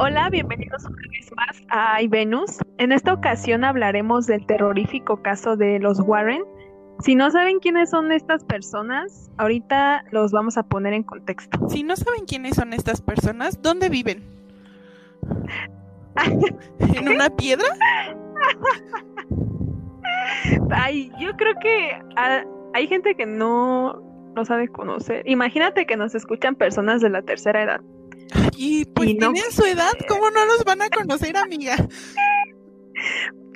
Hola, bienvenidos una vez más a iVenus. En esta ocasión hablaremos del terrorífico caso de los Warren. Si no saben quiénes son estas personas, ahorita los vamos a poner en contexto. Si no saben quiénes son estas personas, ¿dónde viven? ¿En una piedra? Ay, yo creo que ah, hay gente que no no sabe conocer. Imagínate que nos escuchan personas de la tercera edad. Y pues tienen su edad, ¿cómo no los van a conocer, amiga?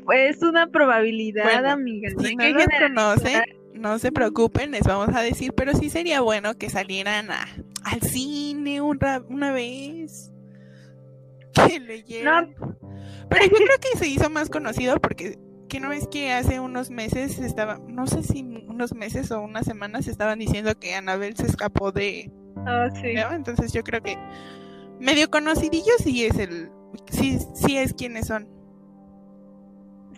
Pues una probabilidad, amiga. Si no los conocen, no se preocupen, les vamos a decir, pero sí sería bueno que salieran a, al cine una vez. Que leyeran. Pero yo creo que se hizo más conocido porque que no es que hace unos meses estaba, no sé si unos meses o unas semanas estaban diciendo que Anabel se escapó de... Ah, sí. Entonces yo creo que medio conocidillo sí es el, sí, sí es quienes son.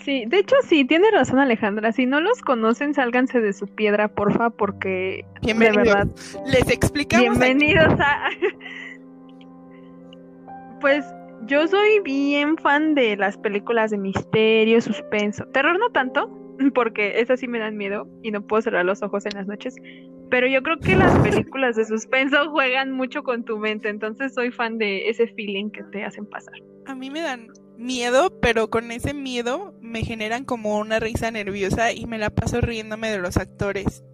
Sí, de hecho sí, tiene razón Alejandra. Si no los conocen, sálganse de su piedra, porfa, porque de verdad. Les explicamos. Bienvenidos a. pues yo soy bien fan de las películas de misterio, suspenso. Terror no tanto, porque esas sí me dan miedo y no puedo cerrar los ojos en las noches. Pero yo creo que las películas de suspenso juegan mucho con tu mente, entonces soy fan de ese feeling que te hacen pasar. A mí me dan miedo, pero con ese miedo me generan como una risa nerviosa y me la paso riéndome de los actores.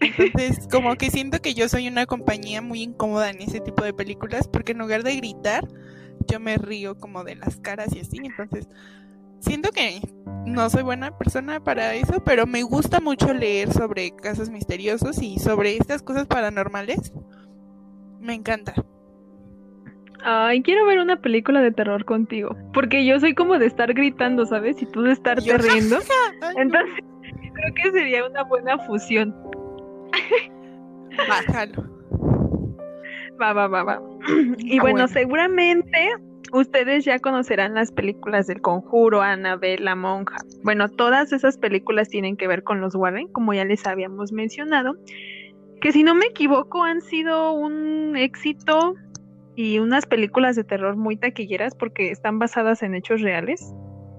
Entonces, como que siento que yo soy una compañía muy incómoda en ese tipo de películas, porque en lugar de gritar, yo me río como de las caras y así, entonces siento que no soy buena persona para eso, pero me gusta mucho leer sobre casos misteriosos y sobre estas cosas paranormales. Me encanta. Ay, quiero ver una película de terror contigo, porque yo soy como de estar gritando, ¿sabes? Y tú de estar riendo. Entonces, creo que sería una buena fusión. Bájalo. Va, va, va, va. Y ah, bueno, seguramente ustedes ya conocerán las películas del Conjuro, Annabelle, La Monja. Bueno, todas esas películas tienen que ver con los Warren, como ya les habíamos mencionado, que si no me equivoco han sido un éxito y unas películas de terror muy taquilleras porque están basadas en hechos reales.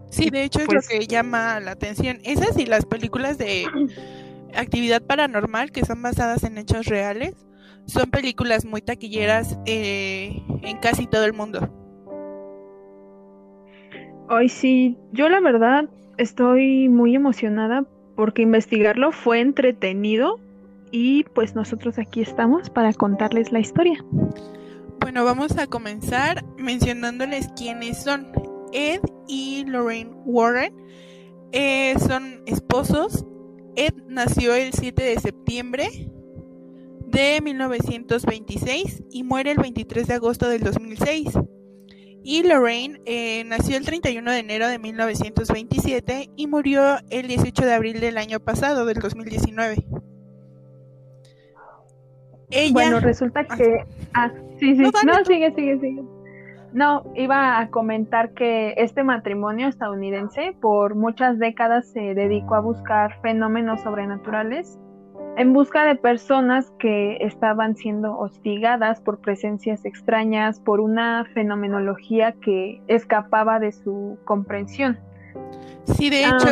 Sí, de hecho es lo pues que llama la atención. Esas y las películas de actividad paranormal que son basadas en hechos reales son películas muy taquilleras eh, en casi todo el mundo. Ay, sí, yo la verdad estoy muy emocionada porque investigarlo fue entretenido y pues nosotros aquí estamos para contarles la historia. Bueno, vamos a comenzar mencionándoles quiénes son. Ed y Lorraine Warren eh, son esposos. Ed nació el 7 de septiembre de 1926 y muere el 23 de agosto del 2006. Y Lorraine eh, nació el 31 de enero de 1927 y murió el 18 de abril del año pasado, del 2019. Bueno, resulta ah, que... Ah, sí, sí. No, sigue, sigue, sigue. No, iba a comentar que este matrimonio estadounidense por muchas décadas se dedicó a buscar fenómenos sobrenaturales en busca de personas que estaban siendo hostigadas por presencias extrañas, por una fenomenología que escapaba de su comprensión. Sí, de hecho,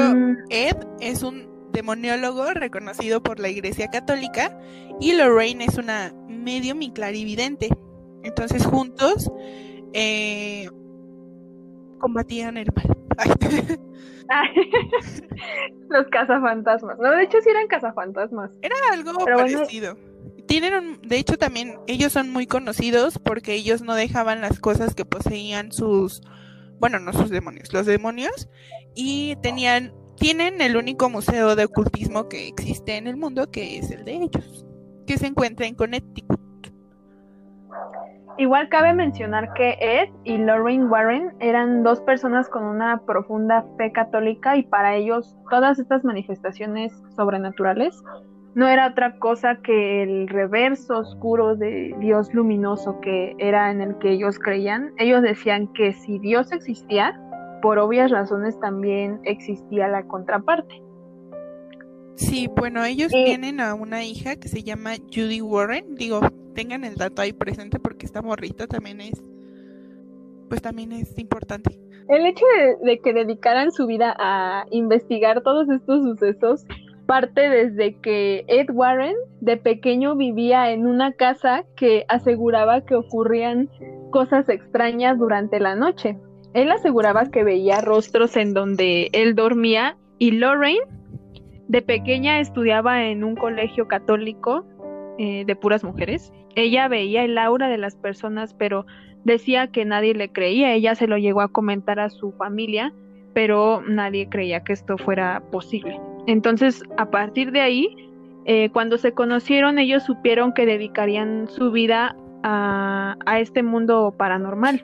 Ed es un demoniólogo reconocido por la Iglesia Católica y Lorraine es una medium y clarividente. Entonces juntos eh, combatían el mal. Los cazafantasmas. No, de hecho sí eran cazafantasmas. Era algo parecido. Tienen de hecho también ellos son muy conocidos porque ellos no dejaban las cosas que poseían sus bueno, no sus demonios, los demonios y tenían tienen el único museo de ocultismo que existe en el mundo que es el de ellos, que se encuentra en Connecticut. Igual cabe mencionar que Ed y Lorraine Warren eran dos personas con una profunda fe católica y para ellos todas estas manifestaciones sobrenaturales no era otra cosa que el reverso oscuro de Dios luminoso que era en el que ellos creían. Ellos decían que si Dios existía, por obvias razones también existía la contraparte. Sí, bueno, ellos tienen a una hija que se llama Judy Warren. Digo, tengan el dato ahí presente porque esta morrita también es, pues también es importante. El hecho de, que dedicaran su vida a investigar todos estos sucesos parte desde que Ed Warren de pequeño vivía en una casa que aseguraba que ocurrían cosas extrañas durante la noche. Él aseguraba que veía rostros en donde él dormía y Lorraine de pequeña estudiaba en un colegio católico eh, de puras mujeres. Ella veía el aura de las personas, pero decía que nadie le creía. Ella se lo llegó a comentar a su familia, pero nadie creía que esto fuera posible. Entonces, a partir de ahí, eh, cuando se conocieron, ellos supieron que dedicarían su vida a, a este mundo paranormal.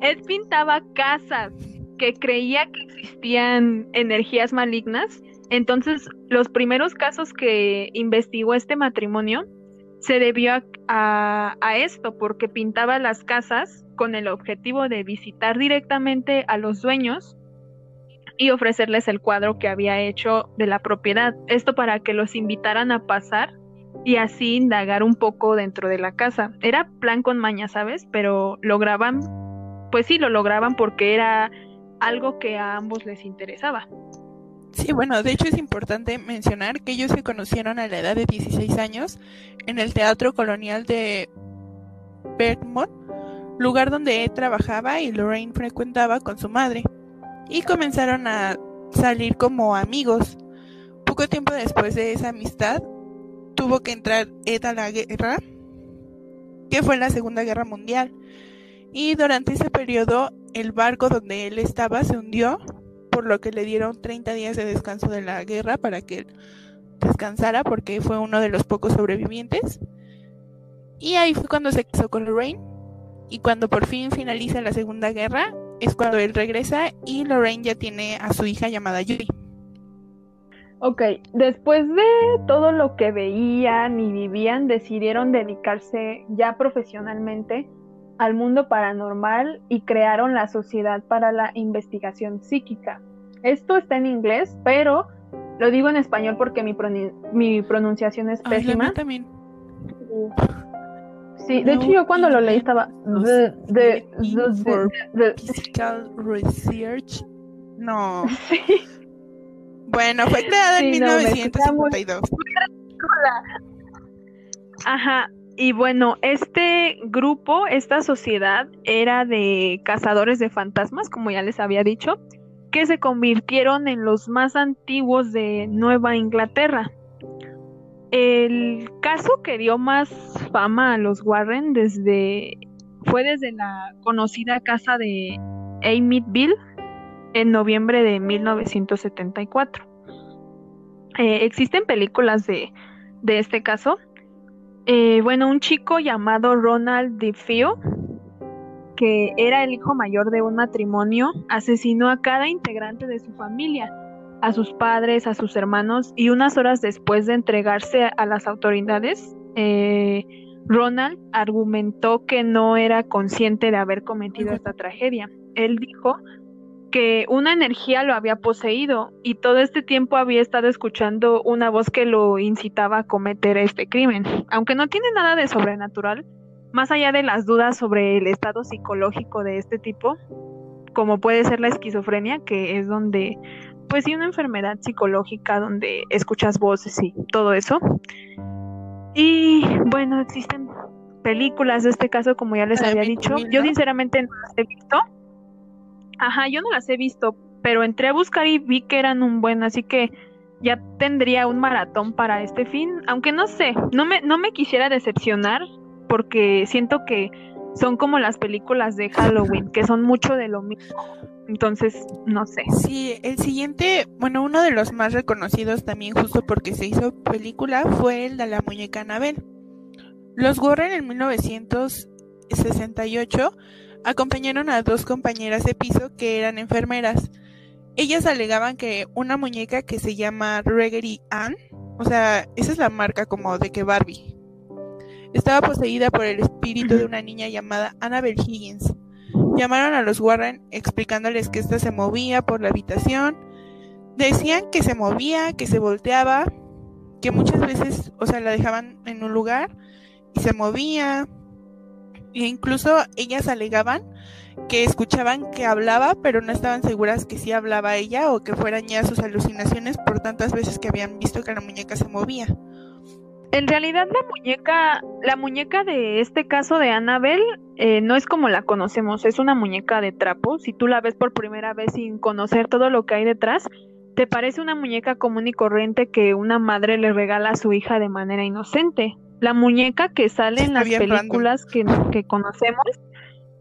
Él pintaba casas que creía que existían energías malignas entonces, los primeros casos que investigó este matrimonio se debió a, esto, porque pintaba las casas con el objetivo de visitar directamente a los dueños y ofrecerles el cuadro que había hecho de la propiedad. Esto para que los invitaran a pasar y así indagar un poco dentro de la casa. Era plan con maña, ¿sabes? Pero lograban, pues sí, lo lograban porque era algo que a ambos les interesaba. Sí, bueno, de hecho es importante mencionar que ellos se conocieron a la edad de 16 años en el Teatro Colonial de Bergmont, lugar donde él trabajaba y Lorraine frecuentaba con su madre, y comenzaron a salir como amigos. Poco tiempo después de esa amistad, tuvo que entrar Ed a la guerra, que fue la Segunda Guerra Mundial, y durante ese periodo el barco donde él estaba se hundió por lo que le dieron 30 días de descanso de la guerra para que descansara porque fue uno de los pocos sobrevivientes. Y ahí fue cuando se casó con Lorraine. Y cuando por fin finaliza la Segunda Guerra, es cuando él regresa y Lorraine ya tiene a su hija llamada Judy. Ok, después de todo lo que veían y vivían, decidieron dedicarse ya profesionalmente al mundo paranormal y crearon la Sociedad para la Investigación Psíquica. Esto está en inglés, pero lo digo en español porque mi, mi pronunciación es pésima. también. Sí, de hecho yo cuando lo leí estaba de, Physical Research. No. Bueno, fue creada en 1952. Ajá, y bueno, este grupo, esta sociedad era de cazadores de fantasmas, como ya les había dicho, que se convirtieron en los más antiguos de Nueva Inglaterra. El caso que dio más fama a los Warren desde fue desde la conocida casa de Amityville en noviembre de 1974. Eh, existen películas de, de este caso eh, bueno, un chico llamado Ronald DeFeo, que era el hijo mayor de un matrimonio, asesinó a cada integrante de su familia, a sus padres, a sus hermanos, y unas horas después de entregarse a las autoridades, eh, Ronald argumentó que no era consciente de haber cometido esta tragedia. Él dijo que una energía lo había poseído y todo este tiempo había estado escuchando una voz que lo incitaba a cometer este crimen. Aunque no tiene nada de sobrenatural, más allá de las dudas sobre el estado psicológico de este tipo, como puede ser la esquizofrenia, que es donde, pues sí, una enfermedad psicológica donde escuchas voces y todo eso. Y bueno, existen películas de este caso, como ya les había dicho. Yo sinceramente no las he visto Ajá, yo no las he visto, pero entré a buscar y vi que eran un buen, así que ya tendría un maratón para este fin, aunque no sé, no me, no me quisiera decepcionar porque siento que son como las películas de Halloween, que son mucho de lo mismo. Entonces, no sé. Sí, el siguiente, bueno, uno de los más reconocidos también justo porque se hizo película fue el de la muñeca Anabel. Los Warren en 1968 acompañaron a dos compañeras de piso que eran enfermeras. Ellas alegaban que una muñeca que se llama Reggery Ann, o sea, esa es la marca como de que Barbie, estaba poseída por el espíritu de una niña llamada Annabel Higgins. Llamaron a los Warren explicándoles que ésta se movía por la habitación. decían que se movía, que se volteaba, que muchas veces, o sea, la dejaban en un lugar y se movía. E incluso ellas alegaban que escuchaban que hablaba, pero no estaban seguras que sí hablaba ella o que fueran ya sus alucinaciones por tantas veces que habían visto que la muñeca se movía. En realidad la muñeca, la muñeca de este caso de Annabel eh, no es como la conocemos, es una muñeca de trapo. Si tú la ves por primera vez sin conocer todo lo que hay detrás, te parece una muñeca común y corriente que una madre le regala a su hija de manera inocente. La muñeca que sale en las películas que, que conocemos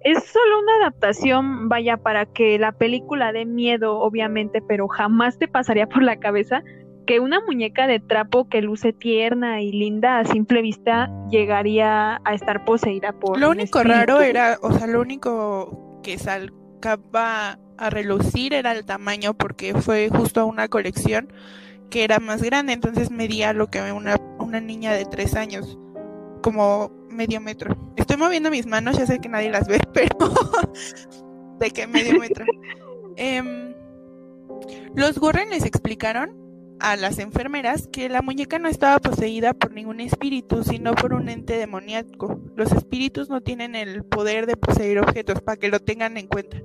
es solo una adaptación, vaya, para que la película dé miedo, obviamente, pero jamás te pasaría por la cabeza que una muñeca de trapo que luce tierna y linda a simple vista llegaría a estar poseída por. Lo único raro era, o sea, lo único que salcaba a relucir era el tamaño, porque fue justo una colección que era más grande, entonces medía lo que una, una niña de tres años, como medio metro. Estoy moviendo mis manos, ya sé que nadie las ve, pero de qué medio metro. Em, los Warren les explicaron a las enfermeras que la muñeca no estaba poseída por ningún espíritu, sino por un ente demoníaco. Los espíritus no tienen el poder de poseer objetos, para que lo tengan en cuenta.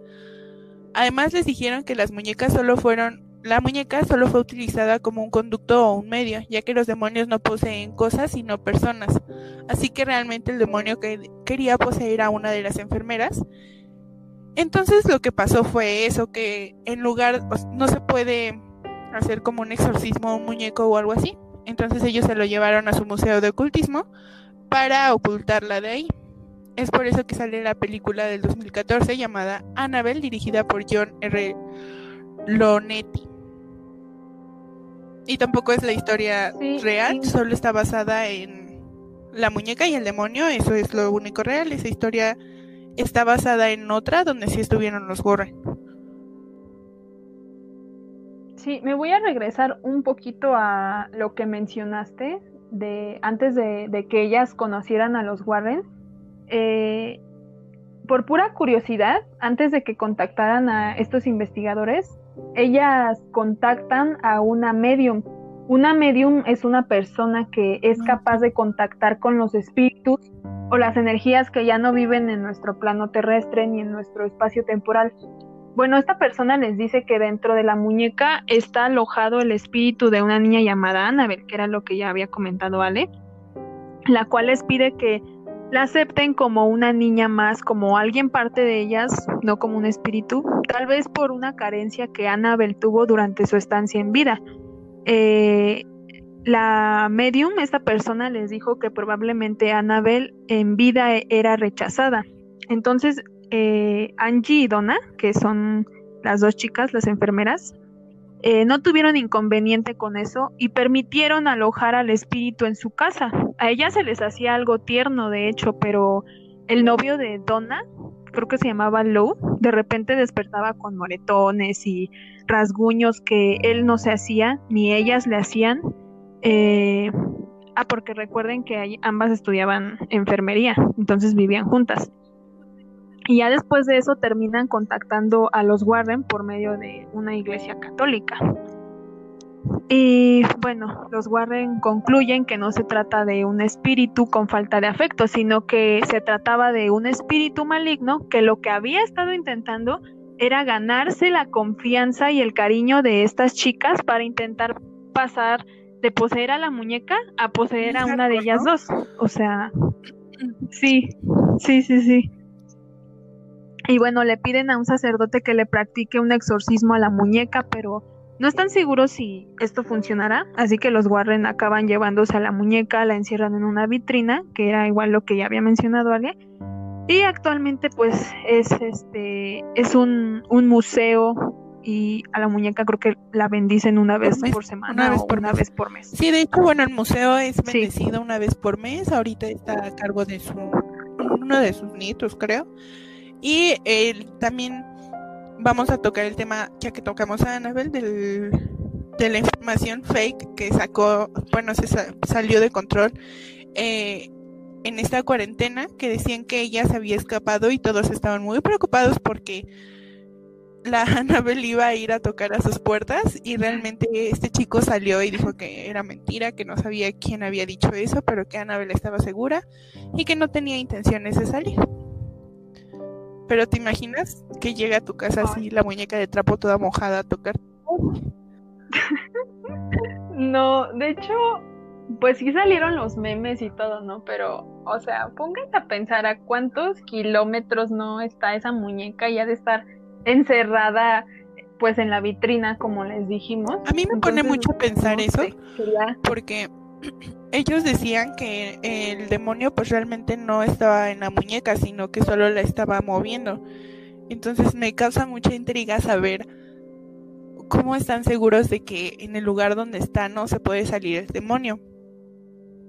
Además les dijeron que las muñecas solo fueron, la muñeca solo fue utilizada como un conducto o un medio, ya que los demonios no poseen cosas sino personas. Así que realmente el demonio que quería poseer a una de las enfermeras. Entonces lo que pasó fue eso, que en lugar, no se puede hacer como un exorcismo a un muñeco o algo así. Entonces ellos se lo llevaron a su museo de ocultismo para ocultarla de ahí. Es por eso que sale la película del 2014 llamada Annabelle, dirigida por John R. Lonetti. Y tampoco es la historia real, solo está basada en la muñeca y el demonio, eso es lo único real. Esa historia está basada en otra donde sí estuvieron los Warren. Sí, me voy a regresar un poquito a lo que mencionaste de antes de, que ellas conocieran a los Warren. Eh, por pura curiosidad, antes de que contactaran a estos investigadores, ellas contactan a una medium. Una medium es una persona que es capaz de contactar con los espíritus o las energías que ya no viven en nuestro plano terrestre ni en nuestro espacio temporal. Bueno, esta persona les dice que dentro de la muñeca está alojado el espíritu de una niña llamada Annabel, que era lo que ya había comentado Ale, la cual les pide que la acepten como una niña más, como alguien parte de ellas, no como un espíritu, tal vez por una carencia que Annabel tuvo durante su estancia en vida. Eh, la medium, esta persona les dijo que probablemente Annabel en vida era rechazada. Entonces eh, Angie y Donna, que son las dos chicas, las enfermeras, eh, no tuvieron inconveniente con eso y permitieron alojar al espíritu en su casa. A ella se les hacía algo tierno, de hecho, pero el novio de Donna, creo que se llamaba Lou, de repente despertaba con moretones y rasguños que él no se hacía, ni ellas le hacían. Eh, ah, porque recuerden que ambas estudiaban enfermería, entonces vivían juntas. Y ya después de eso terminan contactando a los Warren por medio de una iglesia católica. Y bueno, los Warren concluyen que no se trata de un espíritu con falta de afecto, sino que se trataba de un espíritu maligno que lo que había estado intentando era ganarse la confianza y el cariño de estas chicas para intentar pasar de poseer a la muñeca a poseer a una de ellas dos. O sea, sí, sí, sí, sí. Y bueno, le piden a un sacerdote que le practique un exorcismo a la muñeca, pero no están seguros si esto funcionará, así que los Warren acaban llevándose a la muñeca, la encierran en una vitrina, que era igual lo que ya había mencionado Ale. Y actualmente pues es este es un, museo y a la muñeca creo que la bendicen una vez por, semana una vez por una vez por mes. Sí, de hecho, bueno, el museo es bendecido una vez por mes, ahorita está a cargo de su uno de sus nietos, creo. Y también vamos a tocar el tema, ya que tocamos a Annabelle, del, de la información fake que sacó, bueno, se salió de control eh, en esta cuarentena, que decían que ella se había escapado y todos estaban muy preocupados porque la Annabelle iba a ir a tocar a sus puertas y realmente este chico salió y dijo que era mentira, que no sabía quién había dicho eso, pero que Annabelle estaba segura y que no tenía intenciones de salir. Pero te imaginas que llega a tu casa así la muñeca de trapo toda mojada a tocar. No, de hecho, pues sí salieron los memes y todo, ¿no? Pero, o sea, póngase a pensar a cuántos kilómetros no está esa muñeca y ha de estar encerrada pues en la vitrina, como les dijimos. A mí me pone mucho pensar eso, porque ellos decían que el demonio pues realmente no estaba en la muñeca, sino que solo la estaba moviendo. Entonces me causa mucha intriga saber cómo están seguros de que en el lugar donde está no se puede salir el demonio.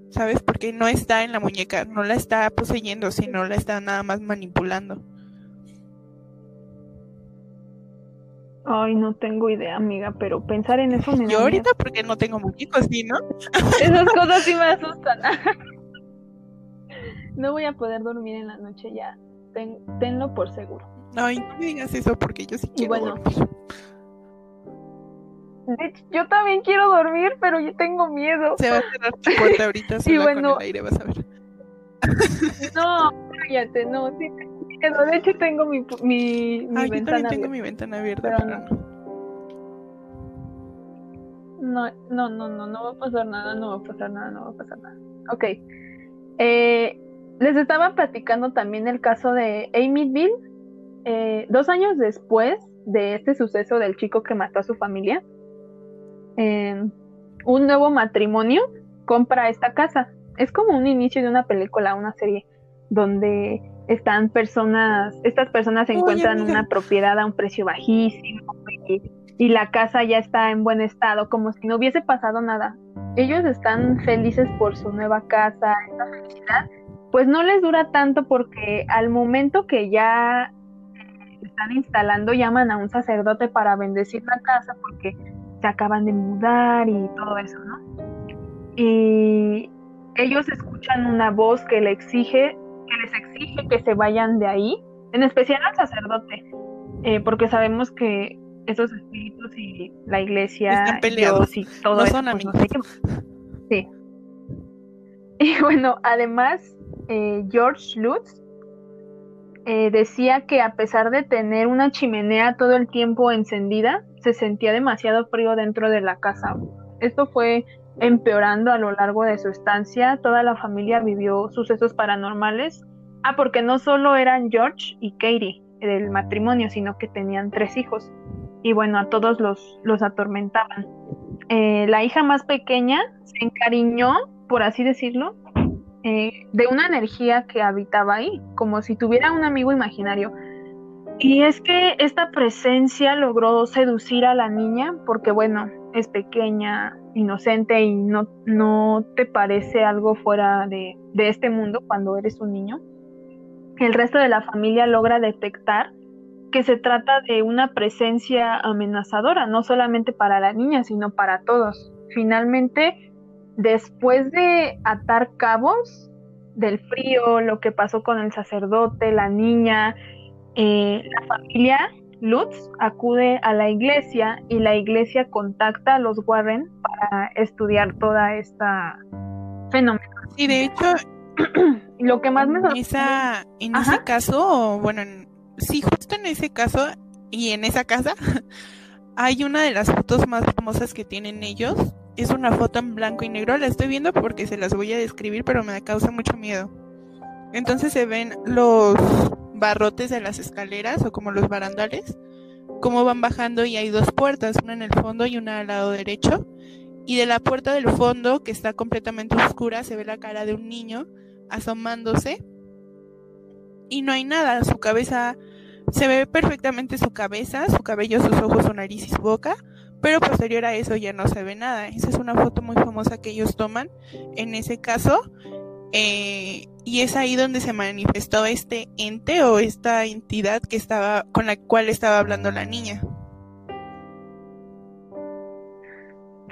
¿Sabes? Porque no está en la muñeca, no la está poseyendo, sino la está nada más manipulando. Ay, no tengo idea, amiga, pero pensar en eso me Yo ahorita porque no tengo muñecos, ¿sí, no? Esas cosas sí me asustan. no voy a poder dormir en la noche ya. tenlo por seguro. Ay, no me digas eso porque yo sí quiero bueno, dormir. yo también quiero dormir, pero yo tengo miedo. Se va a cerrar tu puerta ahorita sola bueno, con el aire, vas a ver. no, cállate, no, sí, de hecho tengo mi, mi, mi ventana tengo mi ventana abierta, no. no. No, no, no, va a pasar nada, no va a pasar nada, no va a pasar nada. Ok. Eh, les estaba platicando también el caso de Amy Bill. Eh, dos años después de este suceso del chico que mató a su familia, un nuevo matrimonio compra esta casa. Es como un inicio de una película, una serie, donde están personas, estas personas encuentran una propiedad a un precio bajísimo y, la casa ya está en buen estado, como si no hubiese pasado nada. Ellos están felices por su nueva casa, esta felicidad, pues no les dura tanto porque al momento que ya están instalando llaman a un sacerdote para bendecir la casa porque se acaban de mudar y todo eso, ¿no? Y ellos escuchan una voz que le exige que les exige que se vayan de ahí, en especial al sacerdote, eh, porque sabemos que esos espíritus y la iglesia Dios y todo eso, son pues, amigos. Sí. Y bueno, además, eh, George Lutz eh, decía que a pesar de tener una chimenea todo el tiempo encendida, se sentía demasiado frío dentro de la casa. Esto fue empeorando a lo largo de su estancia. Toda la familia vivió sucesos paranormales. Ah, porque no solo eran George y Katie del matrimonio, sino que tenían tres hijos. Y bueno, a todos los, los atormentaban. Eh, la hija más pequeña se encariñó, por así decirlo, eh, de una energía que habitaba ahí, como si tuviera un amigo imaginario. Y es que esta presencia logró seducir a la niña porque, bueno, es pequeña, inocente y no, no te parece algo fuera de, de este mundo cuando eres un niño. El resto de la familia logra detectar que se trata de una presencia amenazadora, no solamente para la niña, sino para todos. Finalmente, después de atar cabos del frío, lo que pasó con el sacerdote, la niña, eh, la familia Lutz acude a la iglesia y la iglesia contacta a los Warren para estudiar toda esta fenómeno. Y de hecho, lo que más me sorprende... en ese caso, bueno, sí, justo en ese caso y en esa casa, hay una de las fotos más famosas que tienen ellos. Es una foto en blanco y negro, la estoy viendo porque se las voy a describir, pero me causa mucho miedo. Entonces se ven los barrotes de las escaleras o como los barandales, cómo van bajando y hay dos puertas, una en el fondo y una al lado derecho. Y de la puerta del fondo, que está completamente oscura, se ve la cara de un niño asomándose y no hay nada, su cabeza, se ve perfectamente su cabeza, su cabello, sus ojos, su nariz y su boca, pero posterior a eso ya no se ve nada. Esa es una foto muy famosa que ellos toman en ese caso eh, y es ahí donde se manifestó este ente o esta entidad que estaba con la cual estaba hablando la niña.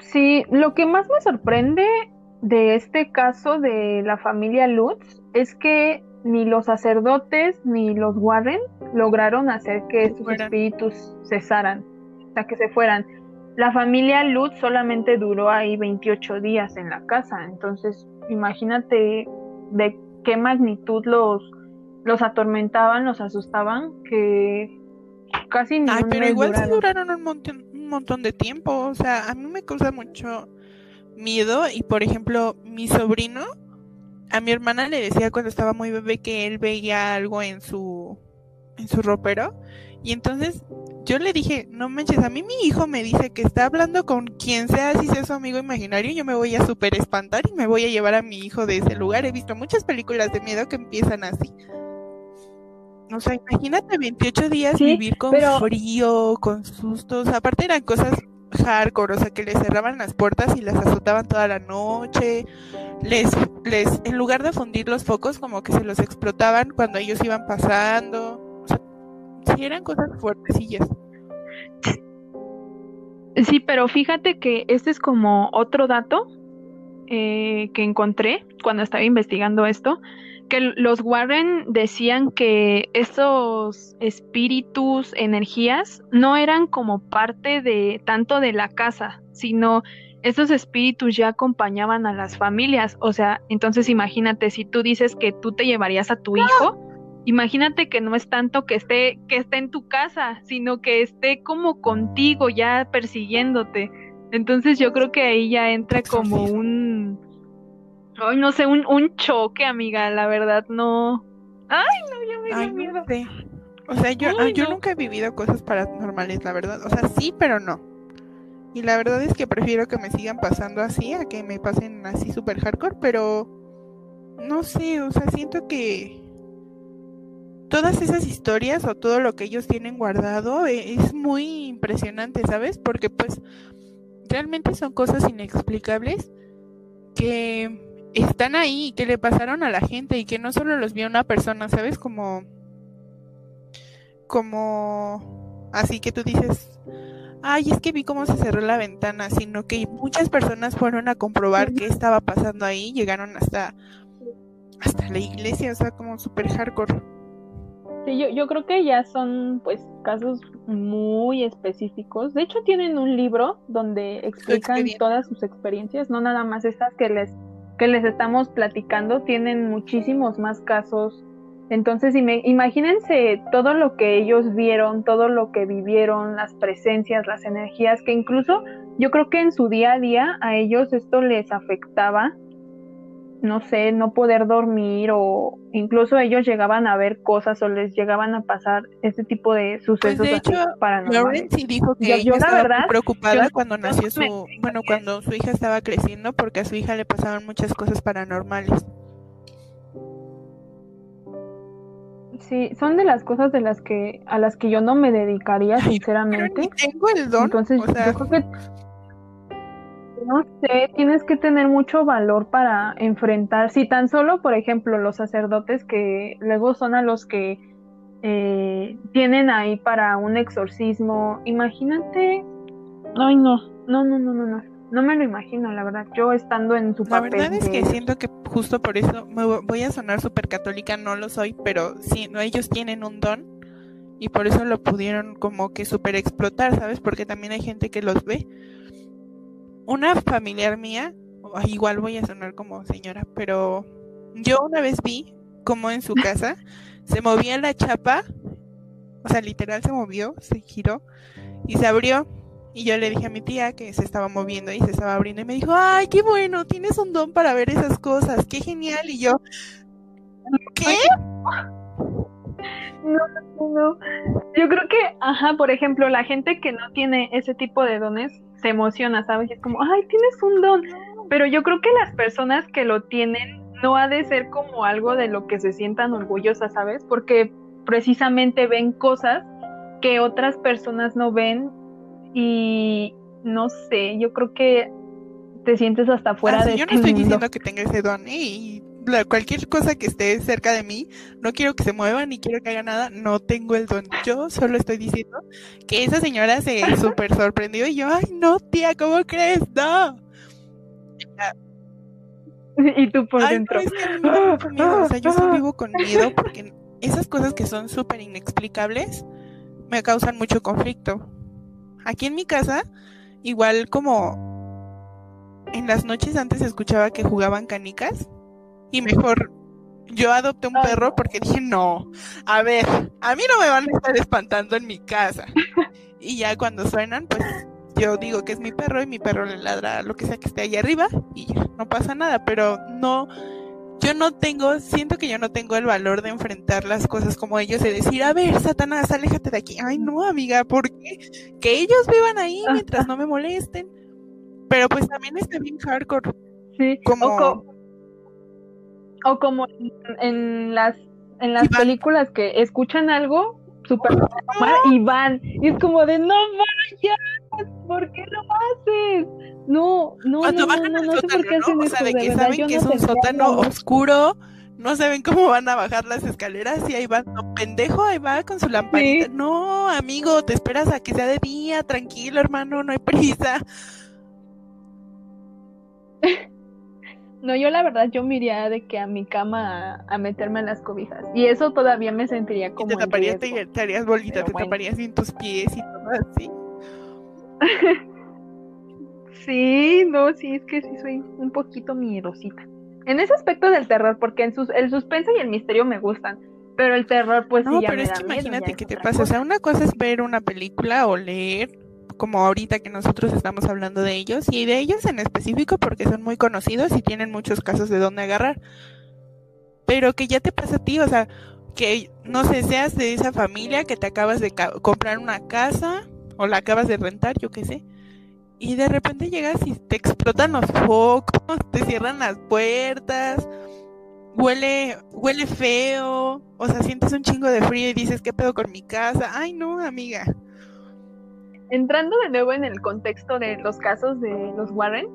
Sí, lo que más me sorprende de este caso de la familia Lutz es que ni los sacerdotes ni los Warren lograron hacer que estos espíritus cesaran, o sea, que se fueran. La familia Lutz solamente duró ahí 28 días en la casa, entonces imagínate de qué magnitud los, los atormentaban, los asustaban, que casi ni Ay, pero igual sí duraron. un montón, un montón de tiempo, o sea, a mí me causa mucho miedo y por ejemplo mi sobrino a mi hermana le decía cuando estaba muy bebé que él veía algo en su en su ropero y entonces yo le dije, no manches, a mí mi hijo me dice que está hablando con quien sea, si sea su amigo imaginario, yo me voy a super espantar y me voy a llevar a mi hijo de ese lugar. He visto muchas películas de miedo que empiezan así. O sea, imagínate 28 días vivir con frío, con sustos. Aparte eran cosas hardcore, o sea, que les cerraban las puertas y las azotaban toda la noche. Les, les, en lugar de fundir los focos, como que se los explotaban cuando ellos iban pasando. Sí eran cosas fuertecillas. Sí, pero fíjate que este es como otro dato eh, que encontré cuando estaba investigando esto, que los Warren decían que esos espíritus, energías, no eran como parte de tanto de la casa, sino esos espíritus ya acompañaban a las familias. O sea, entonces imagínate, si tú dices que tú te llevarías a tu hijo, imagínate que no es tanto que esté, que esté en tu casa, sino que esté como contigo, ya persiguiéndote. Entonces yo creo que ahí ya entra como un Ay, no sé, un, un choque, amiga, la verdad, no. Ay, no, ya me dio miedo. O sea, yo, yo nunca he vivido cosas paranormales, la verdad. O sea, sí, pero no. Y la verdad es que prefiero que me sigan pasando así a que me pasen así super hardcore, pero no sé, o sea, siento que todas esas historias o todo lo que ellos tienen guardado e, es muy impresionante, ¿sabes? Porque pues realmente son cosas inexplicables que están ahí, que le pasaron a la gente y que no solo los vio una persona, ¿sabes? Como, como, así que tú dices, ay, es que vi cómo se cerró la ventana, sino que muchas personas fueron a comprobar qué estaba pasando ahí, llegaron hasta, hasta la iglesia, o sea, como super hardcore. Sí, yo, yo creo que ya son pues casos muy específicos. De hecho, tienen un libro donde explican todas sus experiencias, no nada más estas que les que les estamos platicando tienen muchísimos más casos. Entonces, imagínense todo lo que ellos vieron, todo lo que vivieron, las presencias, las energías, que incluso yo creo que en su día a día a ellos esto les afectaba no sé, no poder dormir o incluso ellos llegaban a ver cosas o les llegaban a pasar este tipo de sucesos pues de hecho, Lauren sí dijo que yo, estaba verdad, preocupada cuando nació su, bueno, cuando su hija estaba creciendo porque a su hija le pasaban muchas cosas paranormales. Sí, son de las cosas de las que a las que yo no me dedicaría sinceramente. tengo el don. Entonces, yo creo que no sé, tienes que tener mucho valor para enfrentar, si tan solo, por ejemplo, los sacerdotes que luego son a los que eh, tienen ahí para un exorcismo, imagínate, ay no, no, no, no, no, no, no me lo imagino, la verdad, yo estando en su papel. La verdad es que siento que justo por eso me voy a sonar súper católica, no lo soy, pero sí, ellos tienen un don y por eso lo pudieron como que súper explotar, ¿sabes? Porque también hay gente que los ve una familiar mía, igual voy a sonar como señora, pero yo una vez vi como en su casa se movía la chapa, o sea, literal se movió, se giró y se abrió. Y yo le dije a mi tía que se estaba moviendo y se estaba abriendo y me dijo, ay, qué bueno, tienes un don para ver esas cosas, qué genial. Y yo, ¿qué? No, no, no. Yo creo que, ajá, por ejemplo, la gente que no tiene ese tipo de dones se emociona, ¿sabes? es como, ay, tienes un don. Pero yo creo que las personas que lo tienen no ha de ser como algo de lo que se sientan orgullosas, ¿sabes? Porque precisamente ven cosas que otras personas no ven y no sé, yo creo que te sientes hasta fuera ah, de Yo no estoy diciendo que tenga ese don y cualquier cosa que esté cerca de mí, no quiero que se mueva ni quiero que haga nada, no tengo el don. Yo solo estoy diciendo que esa señora se súper sorprendió y yo, ay, no, tía, ¿cómo crees? No. y tú por dentro. O sea, yo sí vivo con miedo porque esas cosas que son súper inexplicables me causan mucho conflicto. Aquí en mi casa, igual como en las noches antes escuchaba que jugaban canicas y mejor yo adopté un perro porque dije, no, a ver, a mí no me van a estar espantando en mi casa. Y ya cuando suenan, pues yo digo que es mi perro y mi perro le ladra lo que sea que esté ahí arriba y no pasa nada, pero no, yo no tengo, siento que yo no tengo el valor de enfrentar las cosas como ellos y decir, a ver, Satanás, aléjate de aquí. Ay, no, amiga, ¿por qué? Que ellos vivan ahí mientras no me molesten. Pero pues también está bien hardcore. Sí, como... O, como en, las en las películas que escuchan algo súper y van. Y es como de, no vayas, ¿por qué lo haces? No, no, no, no, no, no, sé por qué hacen ¿no? O sea, de que saben que es un sótano oscuro, no saben cómo van a bajar las escaleras y ahí van, no, pendejo, ahí va con su lamparita. No, amigo, te esperas a que sea de día, tranquilo, hermano, no hay prisa. No, yo la verdad, yo me iría de que a mi cama a, meterme en las cobijas. Y eso todavía me sentiría como. te taparías, te, te, harías bolita, te taparías sin tus pies y todo así. sí, no, sí, es que sí soy un poquito miedosita. En ese aspecto del terror, porque en sus, el suspense y el misterio me gustan. Pero el terror, pues no, sí, pero es que imagínate que te pasa. O sea, una cosa es ver una película o leer como ahorita que nosotros estamos hablando de ellos y de ellos en específico porque son muy conocidos y tienen muchos casos de dónde agarrar. Pero que ya te pasa a ti, o sea, que no sé, seas de esa familia que te acabas de comprar una casa o la acabas de rentar, yo qué sé. Y de repente llegas y te explotan los focos, te cierran las puertas, huele, huele feo, o sea, sientes un chingo de frío y dices, ¿qué pedo con mi casa? Ay, no, amiga entrando de nuevo en el contexto de los casos de los Warren,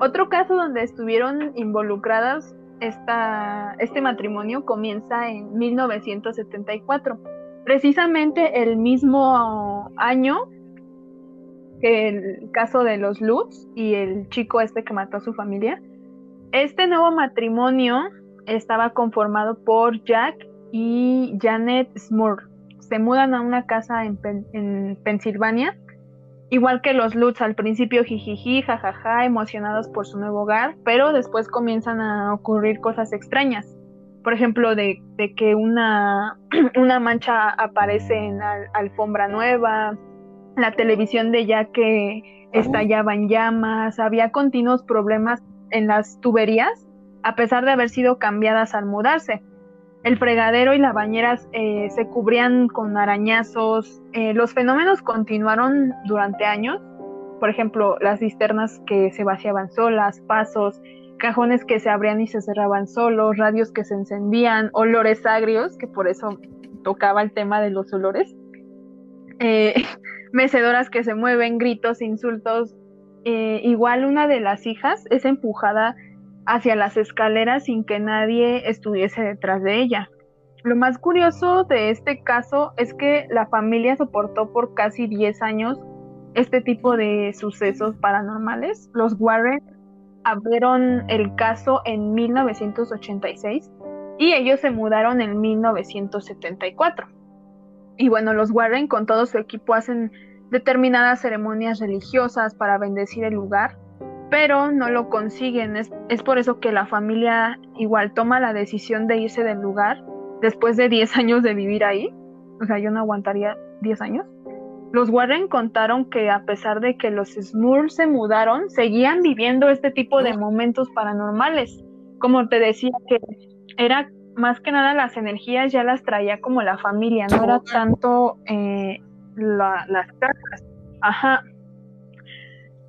otro caso donde estuvieron involucradas esta, este matrimonio comienza en 1974, precisamente el mismo año que el caso de los Lutz y el chico este que mató a su familia. Este nuevo matrimonio estaba conformado por Jack y Janet Smurr. Se mudan a una casa en, en Pensilvania Igual que los Lutz al principio jijiji, jajaja, emocionados por su nuevo hogar, pero después comienzan a ocurrir cosas extrañas. Por ejemplo, de, que una, una, mancha aparece en la alfombra nueva, la televisión de ya que estallaba en llamas, había continuos problemas en las tuberías, a pesar de haber sido cambiadas al mudarse el fregadero y la bañera eh, se cubrían con arañazos. Eh, los fenómenos continuaron durante años. Por ejemplo, las cisternas que se vaciaban solas, pasos, cajones que se abrían y se cerraban solos, radios que se encendían, olores agrios, que por eso tocaba el tema de los olores, eh, mecedoras que se mueven, gritos, insultos. igual una de las hijas es empujada hacia las escaleras sin que nadie estuviese detrás de ella. Lo más curioso de este caso es que la familia soportó por casi 10 años este tipo de sucesos paranormales. Los Warren abrieron el caso en 1986 y ellos se mudaron en 1974. Y bueno, los Warren con todo su equipo hacen determinadas ceremonias religiosas para bendecir el lugar pero no lo consiguen. Es, por eso que la familia igual toma la decisión de irse del lugar después de 10 años de vivir ahí. O sea, yo no aguantaría 10 años. Los Warren contaron que a pesar de que los Smurfs se mudaron, seguían viviendo este tipo de momentos paranormales. Como te decía, que era más que nada las energías ya las traía como la familia, no era tanto eh, las casas. Ajá,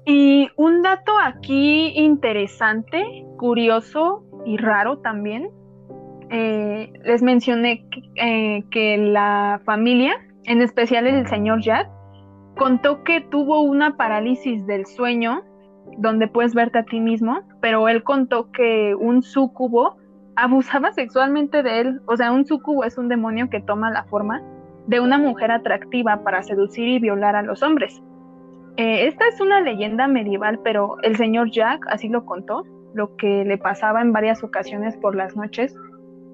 y un dato aquí interesante, curioso y raro también, eh, les mencioné eh, que, la familia, en especial el señor Jack, contó que tuvo una parálisis del sueño, donde puedes verte a ti mismo, pero él contó que un súcubo abusaba sexualmente de él, o sea, un súcubo es un demonio que toma la forma de una mujer atractiva para seducir y violar a los hombres. Eh, esta es una leyenda medieval, pero el señor Jack así lo contó. lo que le pasaba en varias ocasiones por las noches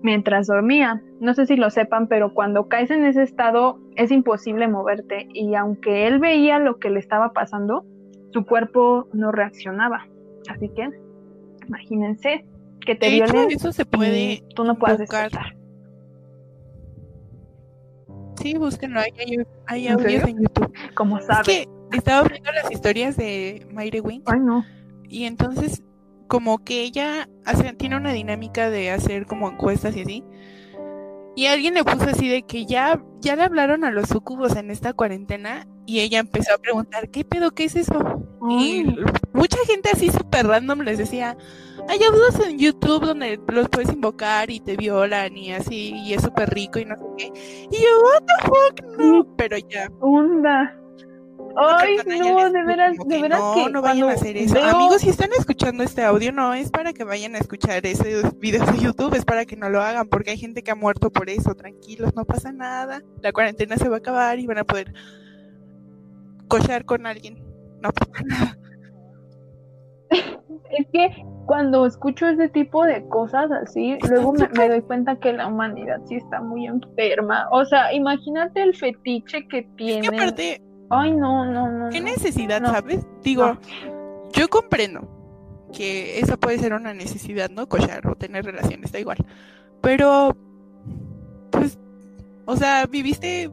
mientras dormía. No sé si lo sepan, pero cuando caes en ese estado es imposible moverte y aunque él veía lo que le estaba pasando, su cuerpo no reaccionaba. Así que imagínense que te violen. Eso se puede. Tú no puedes buscar. Sí, búsquenlo. Hay, hay, audios en YouTube. Como sabes. Es que estaba viendo las historias de Mayre Wing. Ay, no. Y entonces como que ella hace, tiene una dinámica de hacer como encuestas y así. Y alguien le puso así de que ya, ya le hablaron a los sucubos en esta cuarentena y ella empezó a preguntar, ¿qué pedo? ¿Qué es eso? Y mucha gente así súper random les decía, hay audios en YouTube donde los puedes invocar y te violan y así, y es súper rico y no sé qué. Y yo, what the fuck, no, pero ya. Onda. Ay, no, de veras, de veras no, que no vayan a hacer eso. Amigos, si están escuchando este audio, no es para que vayan a escuchar esos videos de YouTube, es para que no lo hagan, porque hay gente que ha muerto por eso. Tranquilos, no pasa nada. La cuarentena se va a acabar y van a poder cochar con alguien. No pasa nada. Es que cuando escucho ese tipo de cosas así, luego me, me, doy cuenta que la humanidad sí está muy enferma. O sea, imagínate el fetiche que tiene. Es que aparte, Ay, no, no, no. ¿Qué necesidad, sabes? Digo, yo comprendo que eso puede ser una necesidad, ¿no? Cochar o tener relaciones, da igual. Pero, pues, o sea, viviste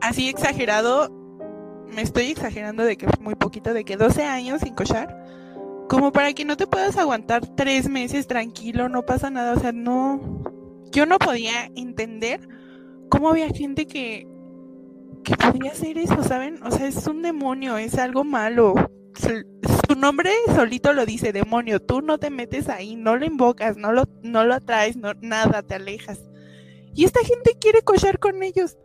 así exagerado, me estoy exagerando de que muy poquito, de que 12 años sin cochar, como para que no te puedas aguantar tres meses tranquilo, no pasa nada, o sea, no, yo no podía entender cómo había gente que que podría ser eso, ¿saben? O sea, es un demonio, es algo malo. Su, nombre solito lo dice, demonio. Tú no te metes ahí, no lo invocas, no lo, no lo atraes, no, nada, te alejas. Y esta gente quiere cochar con ellos.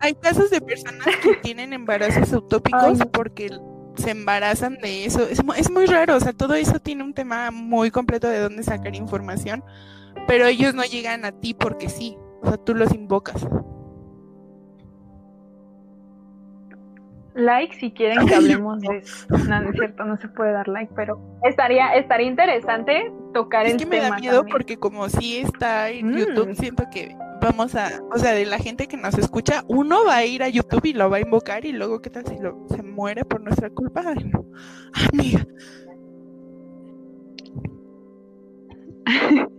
Hay casos de personas que tienen embarazos utópicos porque se embarazan de eso. Es, es muy raro, o sea, todo eso tiene un tema muy completo de dónde sacar información, pero ellos no llegan a ti porque sí, o sea, tú los invocas. Like si quieren que hablemos de eso. No, no es cierto, no se puede dar like, pero estaría, estaría interesante tocar el tema. Es que me da miedo porque como si está en mm. YouTube, siento que vamos a, o sea, de la gente que nos escucha, uno va a ir a YouTube y lo va a invocar y luego qué tal si lo, se muere por nuestra culpa. Ay, no. Amiga.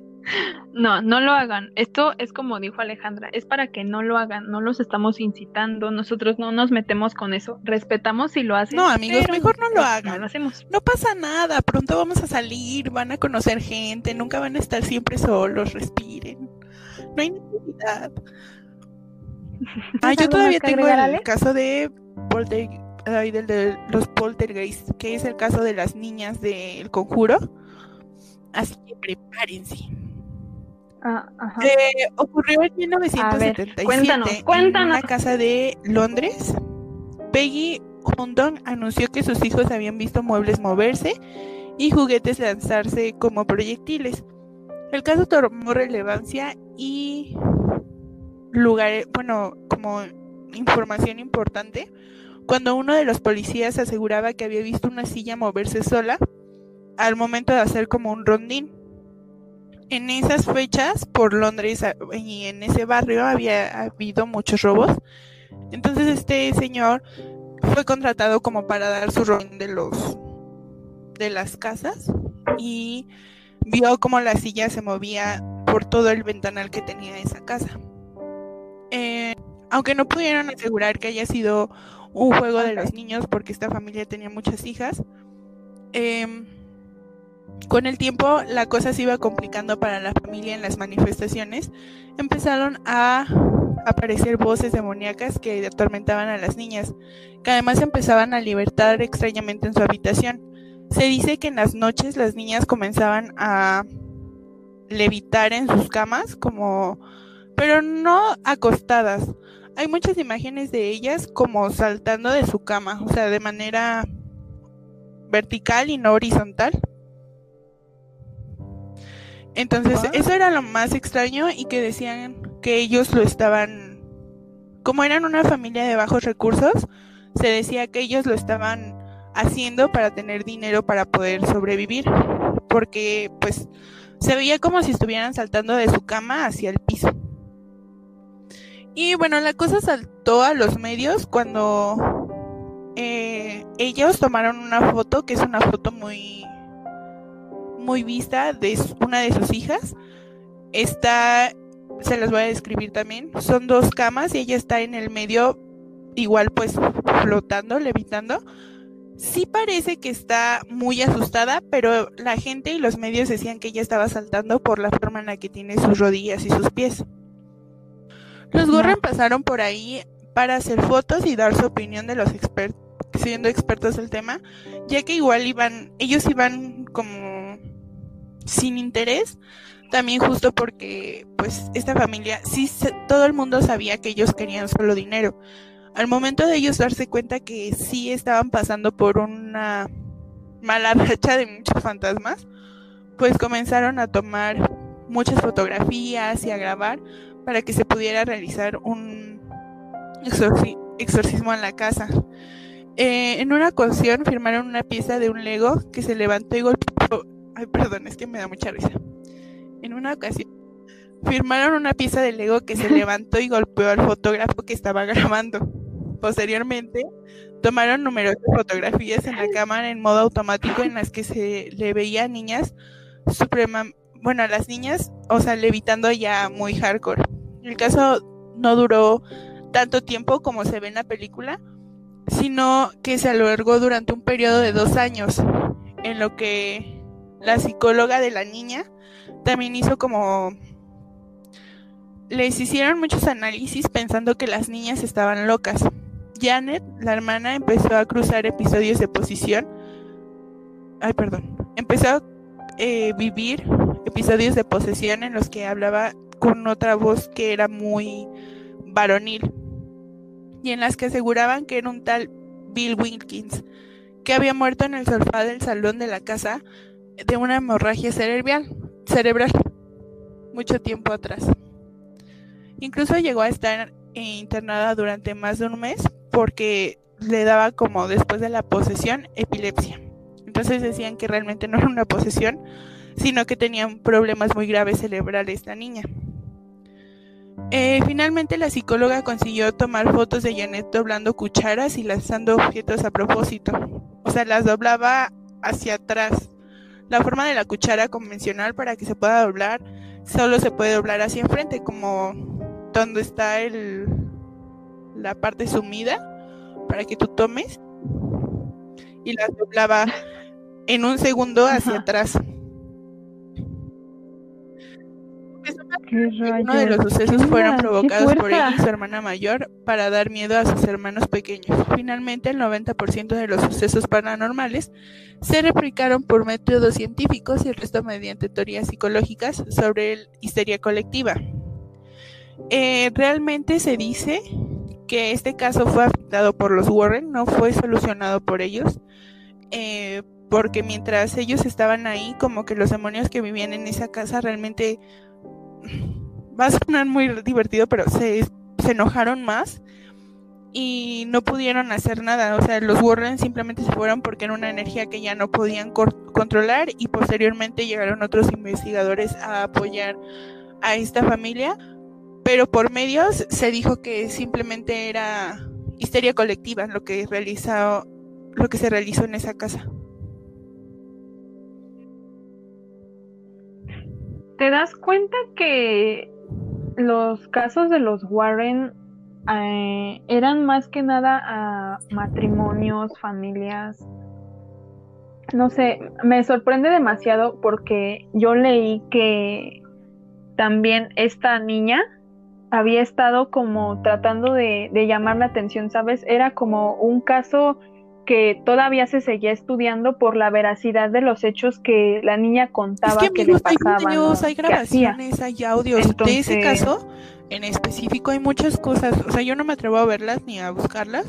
No, no lo hagan. Esto es como dijo Alejandra, es para que no lo hagan, no los estamos incitando, nosotros no nos metemos con eso, respetamos si lo hacen. No, amigos, mejor no lo hagan. No lo hacemos. No pasa nada, pronto vamos a salir, van a conocer gente, nunca van a estar siempre solos, respiren. No hay necesidad. Ah, yo todavía tengo el caso de Polter, de los poltergeist, que es el caso de las niñas del conjuro. Así que prepárense. Ah, ocurrió en 1977 cuéntanos, cuéntanos. en una casa de Londres. Peggy Hundon anunció que sus hijos habían visto muebles moverse y juguetes lanzarse como proyectiles. El caso tomó relevancia y lugar, bueno, como información importante, cuando uno de los policías aseguraba que había visto una silla moverse sola al momento de hacer como un rondín en esas fechas por Londres y en ese barrio había habido muchos robos. Entonces este señor fue contratado como para dar su rol de los de las casas y vio como la silla se movía por todo el ventanal que tenía esa casa. Eh, aunque no pudieron asegurar que haya sido un juego de los niños porque esta familia tenía muchas hijas, eh, con el tiempo la cosa se iba complicando para la familia en las manifestaciones. Empezaron a aparecer voces demoníacas que atormentaban a las niñas, que además empezaban a libertar extrañamente en su habitación. Se dice que en las noches las niñas comenzaban a levitar en sus camas, como, pero no acostadas. Hay muchas imágenes de ellas como saltando de su cama, o sea, de manera vertical y no horizontal. Entonces, eso era lo más extraño y que decían que ellos lo estaban, como eran una familia de bajos recursos, se decía que ellos lo estaban haciendo para tener dinero para poder sobrevivir, porque pues se veía como si estuvieran saltando de su cama hacia el piso. Y bueno, la cosa saltó a los medios cuando eh, ellos tomaron una foto, que es una foto muy, muy vista de una de sus hijas. Está, se las voy a describir también, son dos camas y ella está en el medio, igual pues flotando, levitando sí parece que está muy asustada, pero la gente y los medios decían que ella estaba saltando por la forma en la que tiene sus rodillas y sus pies. Los Gorren pasaron por ahí para hacer fotos y dar su opinión de los expertos, siendo expertos del tema, ya que igual iban, ellos iban como sin interés, también justo porque pues esta familia, sí, todo el mundo sabía que ellos querían solo dinero al momento de ellos darse cuenta que sí estaban pasando por una mala racha de muchos fantasmas, pues comenzaron a tomar muchas fotografías y a grabar para que se pudiera realizar un exorcismo en la casa. Eh, en una ocasión firmaron una pieza de un Lego que se levantó y golpeó. Ay, perdón, es que me da mucha risa. En una ocasión firmaron una pieza de Lego que se levantó y golpeó al fotógrafo que estaba grabando. Posteriormente, tomaron numerosas fotografías en la cámara en modo automático en las que se le veía a niñas suprema, bueno, a las niñas, o sea, levitando ya muy hardcore. El caso no duró tanto tiempo como se ve en la película, sino que se alargó durante un periodo de dos años, en lo que la psicóloga de la niña también hizo como les hicieron muchos análisis pensando que las niñas estaban locas. Janet, la hermana, empezó a cruzar episodios de posición. Ay, perdón. Empezó a eh, vivir episodios de posesión en los que hablaba con otra voz que era muy varonil y en las que aseguraban que era un tal Bill Wilkins, que había muerto en el sofá del salón de la casa de una hemorragia cerebral, cerebral mucho tiempo atrás. Incluso llegó a estar internada durante más de un mes porque le daba como después de la posesión epilepsia. Entonces decían que realmente no era una posesión, sino que tenían problemas muy graves cerebrales la niña. Eh, finalmente la psicóloga consiguió tomar fotos de Janet doblando cucharas y lanzando objetos a propósito. O sea, las doblaba hacia atrás. La forma de la cuchara convencional para que se pueda doblar solo se puede doblar hacia enfrente, como donde está el, la parte sumida para que tú tomes y la doblaba en un segundo hacia atrás. Uno de los sucesos fueron provocados por ella y su hermana mayor para dar miedo a sus hermanos pequeños. Finalmente, el 90% de los sucesos paranormales se replicaron por métodos científicos y el resto mediante teorías psicológicas sobre la histeria colectiva. Eh, realmente se dice que este caso fue afectado por los Warren, no fue solucionado por ellos, eh, porque mientras ellos estaban ahí, como que los demonios que vivían en esa casa realmente, va a sonar muy divertido, pero se, se enojaron más y no pudieron hacer nada. O sea, los Warren simplemente se fueron porque era una energía que ya no podían controlar y posteriormente llegaron otros investigadores a apoyar a esta familia pero por medios se dijo que simplemente era histeria colectiva lo que realizó, lo que se realizó en esa casa. ¿Te das cuenta que los casos de los Warren eh, eran más que nada a matrimonios, familias? No sé, me sorprende demasiado porque yo leí que también esta niña había estado como tratando de, llamar la atención, ¿sabes? Era como un caso que todavía se seguía estudiando por la veracidad de los hechos que la niña contaba es que, le pasaban. Hay videos, hay grabaciones, hay audios. de ese caso, en específico, hay muchas cosas. O sea, yo no me atrevo a verlas ni a buscarlas,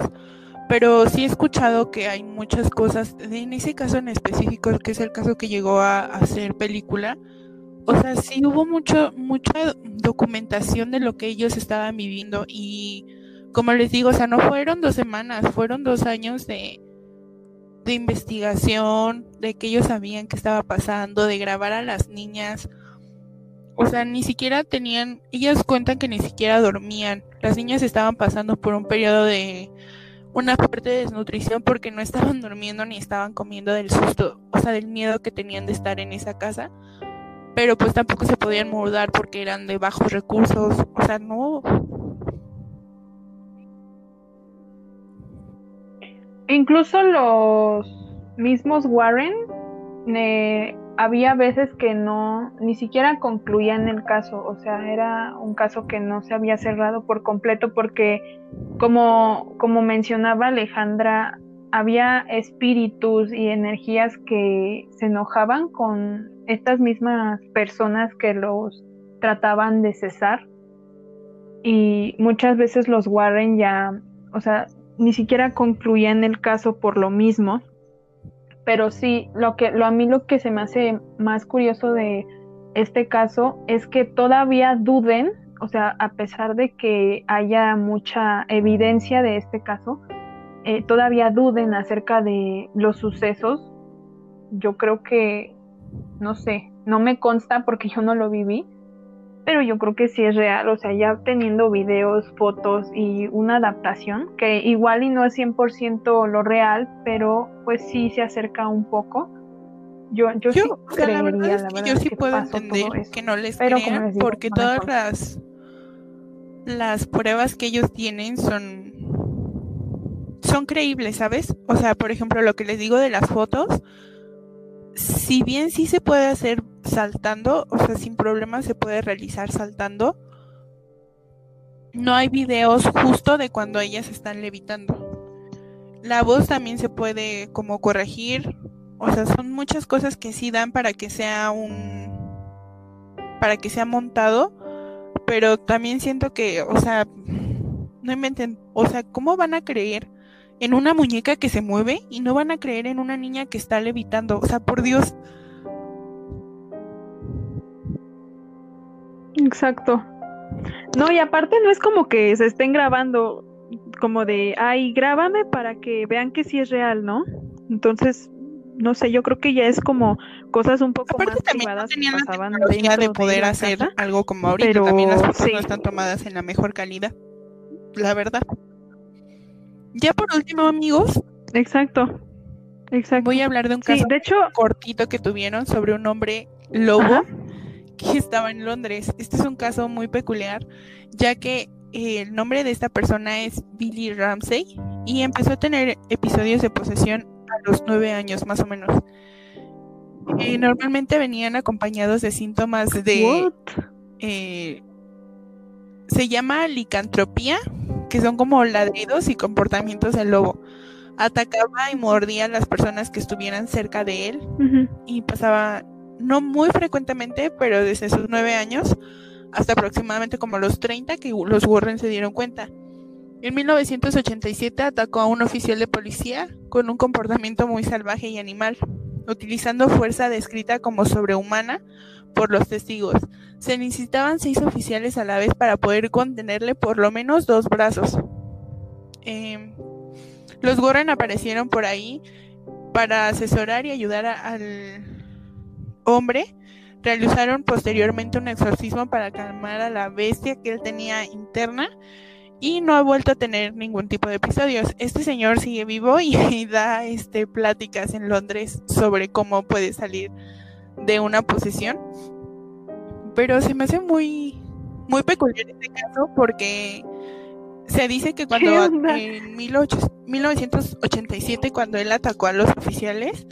pero sí he escuchado que hay muchas cosas. En ese caso en específico, que es el caso que llegó a, ser película, o sea, sí hubo mucho, mucha documentación de lo que ellos estaban viviendo y como les digo, o sea, no fueron dos semanas, fueron dos años de, de investigación, de que ellos sabían qué estaba pasando, de grabar a las niñas. O sea, ni siquiera tenían, ellas cuentan que ni siquiera dormían. Las niñas estaban pasando por un periodo de una fuerte desnutrición porque no estaban durmiendo ni estaban comiendo del susto, o sea, del miedo que tenían de estar en esa casa. Pero pues tampoco se podían mudar porque eran de bajos recursos, o sea, no. Incluso los mismos Warren eh, había veces que no, ni siquiera concluían el caso, o sea, era un caso que no se había cerrado por completo porque, como, como mencionaba Alejandra, había espíritus y energías que se enojaban con estas mismas personas que los trataban de cesar. Y muchas veces los Warren ya, o sea, ni siquiera concluían el caso por lo mismo pero sí, lo que lo, a mí lo que se me hace más curioso de este caso es que todavía duden, o sea, a pesar de que haya mucha evidencia de este caso, eh, todavía duden acerca de los sucesos. Yo creo que, no sé, no me consta porque yo no lo viví, pero yo creo que sí es real, o sea, ya teniendo videos, fotos y una adaptación, que igual y no es 100% lo real, pero pues sí se acerca un poco. Yo, yo, sí creería, la verdad, yo sí puedo entender que no les pero crean, porque todas las, las pruebas que ellos tienen son son creíbles, ¿sabes? O sea, por ejemplo, lo que les digo de las fotos, si bien sí se puede hacer saltando, o sea, sin problema se puede realizar saltando, no hay videos justo de cuando ellas están levitando. La voz también se puede como corregir, o sea, son muchas cosas que sí dan para que sea un para que sea montado, pero también siento que, o sea, no inventen, o sea, ¿cómo van a creer en una muñeca que se mueve y no van a creer en una niña que está levitando. O sea, por Dios. Exacto. No, y aparte no es como que se estén grabando como de, ay, grábame para que vean que sí es real, ¿no? Entonces, no sé, yo creo que ya es como cosas un poco más privadas no tenían la de poder hacer algo como ahorita, pero, también las fotos no están tomadas en la mejor calidad. La verdad. Ya por último, amigos. Exacto. Exacto. Voy a hablar de un caso de hecho, cortito que tuvieron sobre un hombre lobo que estaba en Londres. Este es un caso muy peculiar, ya que eh, el nombre de esta persona es Billy Ramsey y empezó a tener episodios de posesión a los nueve años más o menos. Eh, normalmente venían acompañados de síntomas de... Eh, se llama licantropía que son como ladridos y comportamientos del lobo. Atacaba y mordía a las personas que estuvieran cerca de él y pasaba, no muy frecuentemente, pero desde sus nueve años hasta aproximadamente como los 30 que los Warren se dieron cuenta. En 1987 atacó a un oficial de policía con un comportamiento muy salvaje y animal, utilizando fuerza descrita como sobrehumana por los testigos. Se necesitaban seis oficiales a la vez para poder contenerle por lo menos dos brazos. Em, los Warren aparecieron por ahí para asesorar y ayudar al hombre. Realizaron posteriormente un exorcismo para calmar a la bestia que él tenía interna y no ha vuelto a tener ningún tipo de episodios. Este señor sigue vivo y, y da este, pláticas en Londres sobre cómo puede salir de una posesión. Pero se me hace muy, muy peculiar este caso porque se dice que cuando en 1987, cuando él atacó a los oficiales,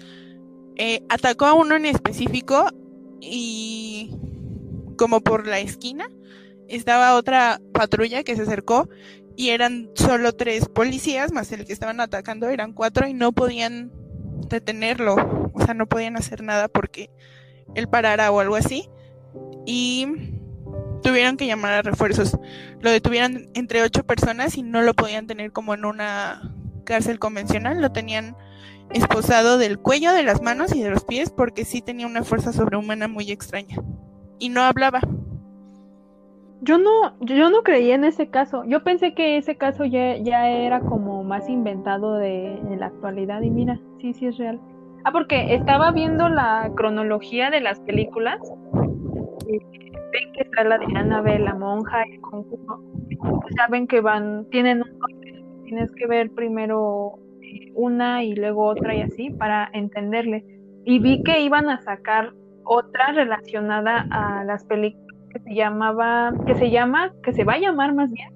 eh, atacó a uno en específico y como por la esquina estaba otra patrulla que se acercó y eran solo tres policías más el que estaban atacando eran cuatro y no podían detenerlo, o sea, no podían hacer nada porque él parara o algo así. Y tuvieron que llamar a refuerzos. Lo detuvieron entre ocho personas y no lo podían tener como en una cárcel convencional. Lo tenían esposado del cuello, de las manos y de los pies porque sí tenía una fuerza sobrehumana muy extraña. Y no hablaba. Yo no, yo no creía en ese caso. Yo pensé que ese caso ya, ya era como más inventado de, la actualidad y mira, sí, sí es real. Ah, porque estaba viendo la cronología de las películas. ven que está la de Annabelle, la monja y el conjuro. Saben que van, tienen un tienes que ver primero una y luego otra y así para entenderle. Y vi que iban a sacar otra relacionada a las películas que se llamaba, que se llama, que se va a llamar más bien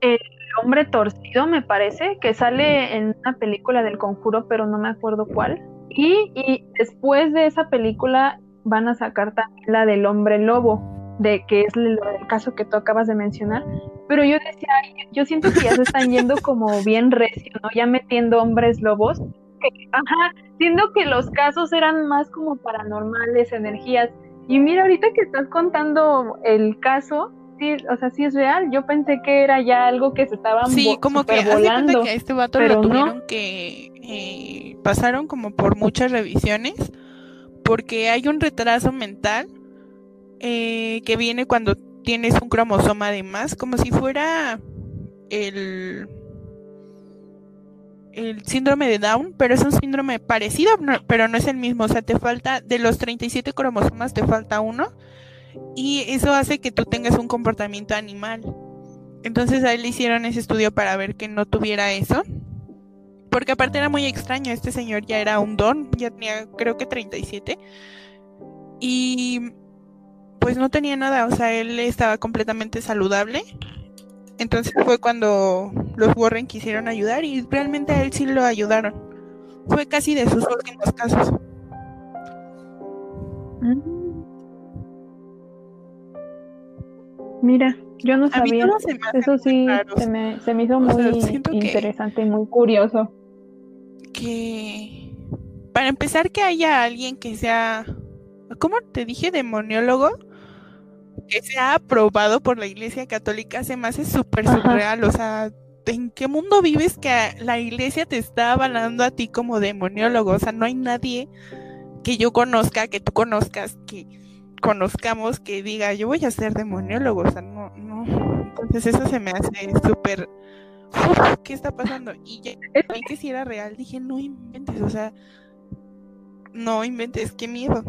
El hombre torcido, me parece, que sale en una película del conjuro, pero no me acuerdo cuál. Y, y después de esa película van a sacar también la del hombre lobo, de que es el, caso que tú acabas de mencionar. Pero yo decía, yo siento que ya se están yendo como bien recio, ¿no? Ya metiendo hombres lobos. ajá, siendo que los casos eran más como paranormales, energías. Y mira, ahorita que estás contando el caso, sí, o sea, sí es real. Yo pensé que era ya algo que se estaba Sí, como que, volando, que a este vato lo tuvieron que eh, pasaron como por muchas revisiones porque hay un retraso mental eh, que viene cuando tienes un cromosoma de más, como si fuera el el síndrome de Down, pero es un síndrome parecido, pero no es el mismo. O sea, te falta, de los 37 cromosomas, te falta uno. Y eso hace que tú tengas un comportamiento animal. Entonces a él le hicieron ese estudio para ver que no tuviera eso. Porque aparte era muy extraño, este señor ya era un don, ya tenía creo que 37. Y pues no tenía nada, o sea, él estaba completamente saludable entonces fue cuando los Warren quisieron ayudar y realmente a él sí lo ayudaron. Fue casi de sus últimos casos. Mm. Mira, yo no sabía. Eso sí, se me, se me, hizo muy interesante y muy curioso. Que para empezar que haya alguien que sea, ¿cómo te dije? Demoniólogo que sea aprobado por la Iglesia Católica se me hace súper surreal. O sea, ¿en qué mundo vives que la Iglesia te está avalando a ti como demoniólogo? O sea, no hay nadie que yo conozca, que tú conozcas, que conozcamos que diga, yo voy a ser demoniólogo. O sea, no, no. Entonces eso se me hace súper... ¿Qué está pasando? Y ya que si era real, dije, no inventes, o sea, no inventes, qué miedo.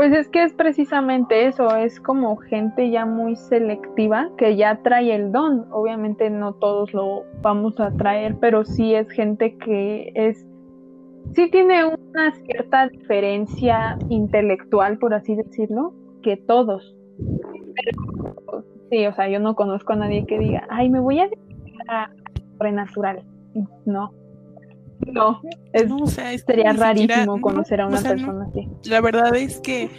Pues es que es precisamente eso, es como gente ya muy selectiva que ya trae el don. Obviamente no todos lo vamos a traer, pero sí es gente que es, sí tiene una cierta diferencia intelectual, por así decirlo, que todos. sí, o sea, yo no conozco a nadie que diga, ay, me voy a dedicar a sobrenatural. No, no, sería rarísimo conocer a una persona así. La verdad es que,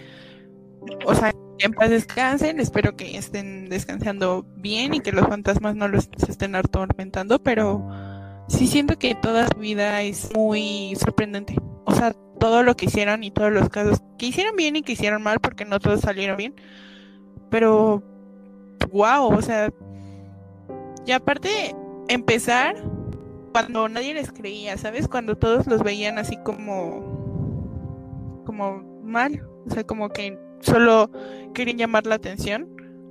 o sea, en paz descansen, espero que estén descansando bien y que los fantasmas no los estén atormentando, pero sí siento que toda su vida es muy sorprendente. O sea, todo lo que hicieron y todos los casos que hicieron bien y que hicieron mal, porque no todos salieron bien, pero wow, o sea, y aparte empezar cuando nadie les creía, ¿sabes? Cuando todos los veían así como como mal, o sea, como que solo querían llamar la atención.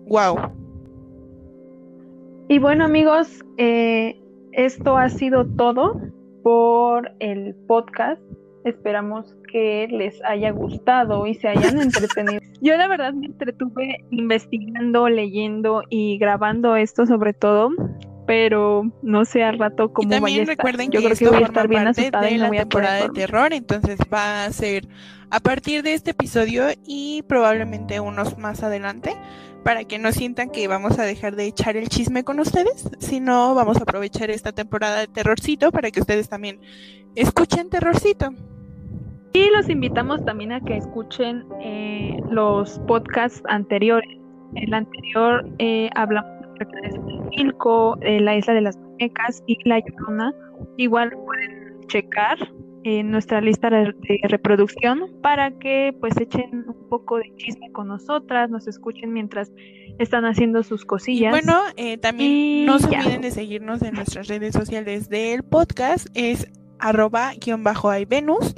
Wow. Y bueno, amigos, eh, esto ha sido todo por el podcast. Esperamos que les haya gustado y se hayan entretenido. Yo la verdad me entretuve investigando, leyendo y grabando esto sobre todo pero no sé al rato cómo y también recuerden que Yo creo que voy a estar bien asustada y no voy a temporada de terror, entonces va a ser a partir de este episodio y probablemente unos más adelante para que no sientan que vamos a dejar de echar el chisme con ustedes, sino vamos a aprovechar esta temporada de terrorcito para que ustedes también escuchen terrorcito. Y los invitamos también a que escuchen eh, los podcasts anteriores. El anterior eh, hablamos de la isla de las muñecas y la Llorona. Igual pueden checar en nuestra lista de, reproducción para que pues echen un poco de chisme con nosotras, nos escuchen mientras están haciendo sus cosillas. bueno, eh, también no se olviden de seguirnos en nuestras redes sociales del podcast, es arroba guion bajo Venus,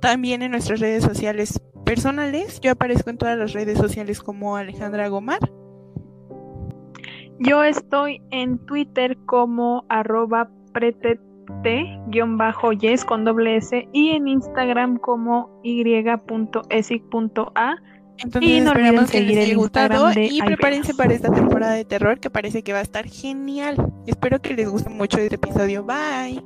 también en nuestras redes sociales personales, yo aparezco en todas las redes sociales como Alejandra Gomar. Yo estoy en Twitter como arroba pretete-yes con doble S y en Instagram como y.esic.a. Entonces y no esperamos que les haya gustado y prepárense para esta temporada de terror que parece que va a estar genial. Espero que les guste mucho este episodio. Bye.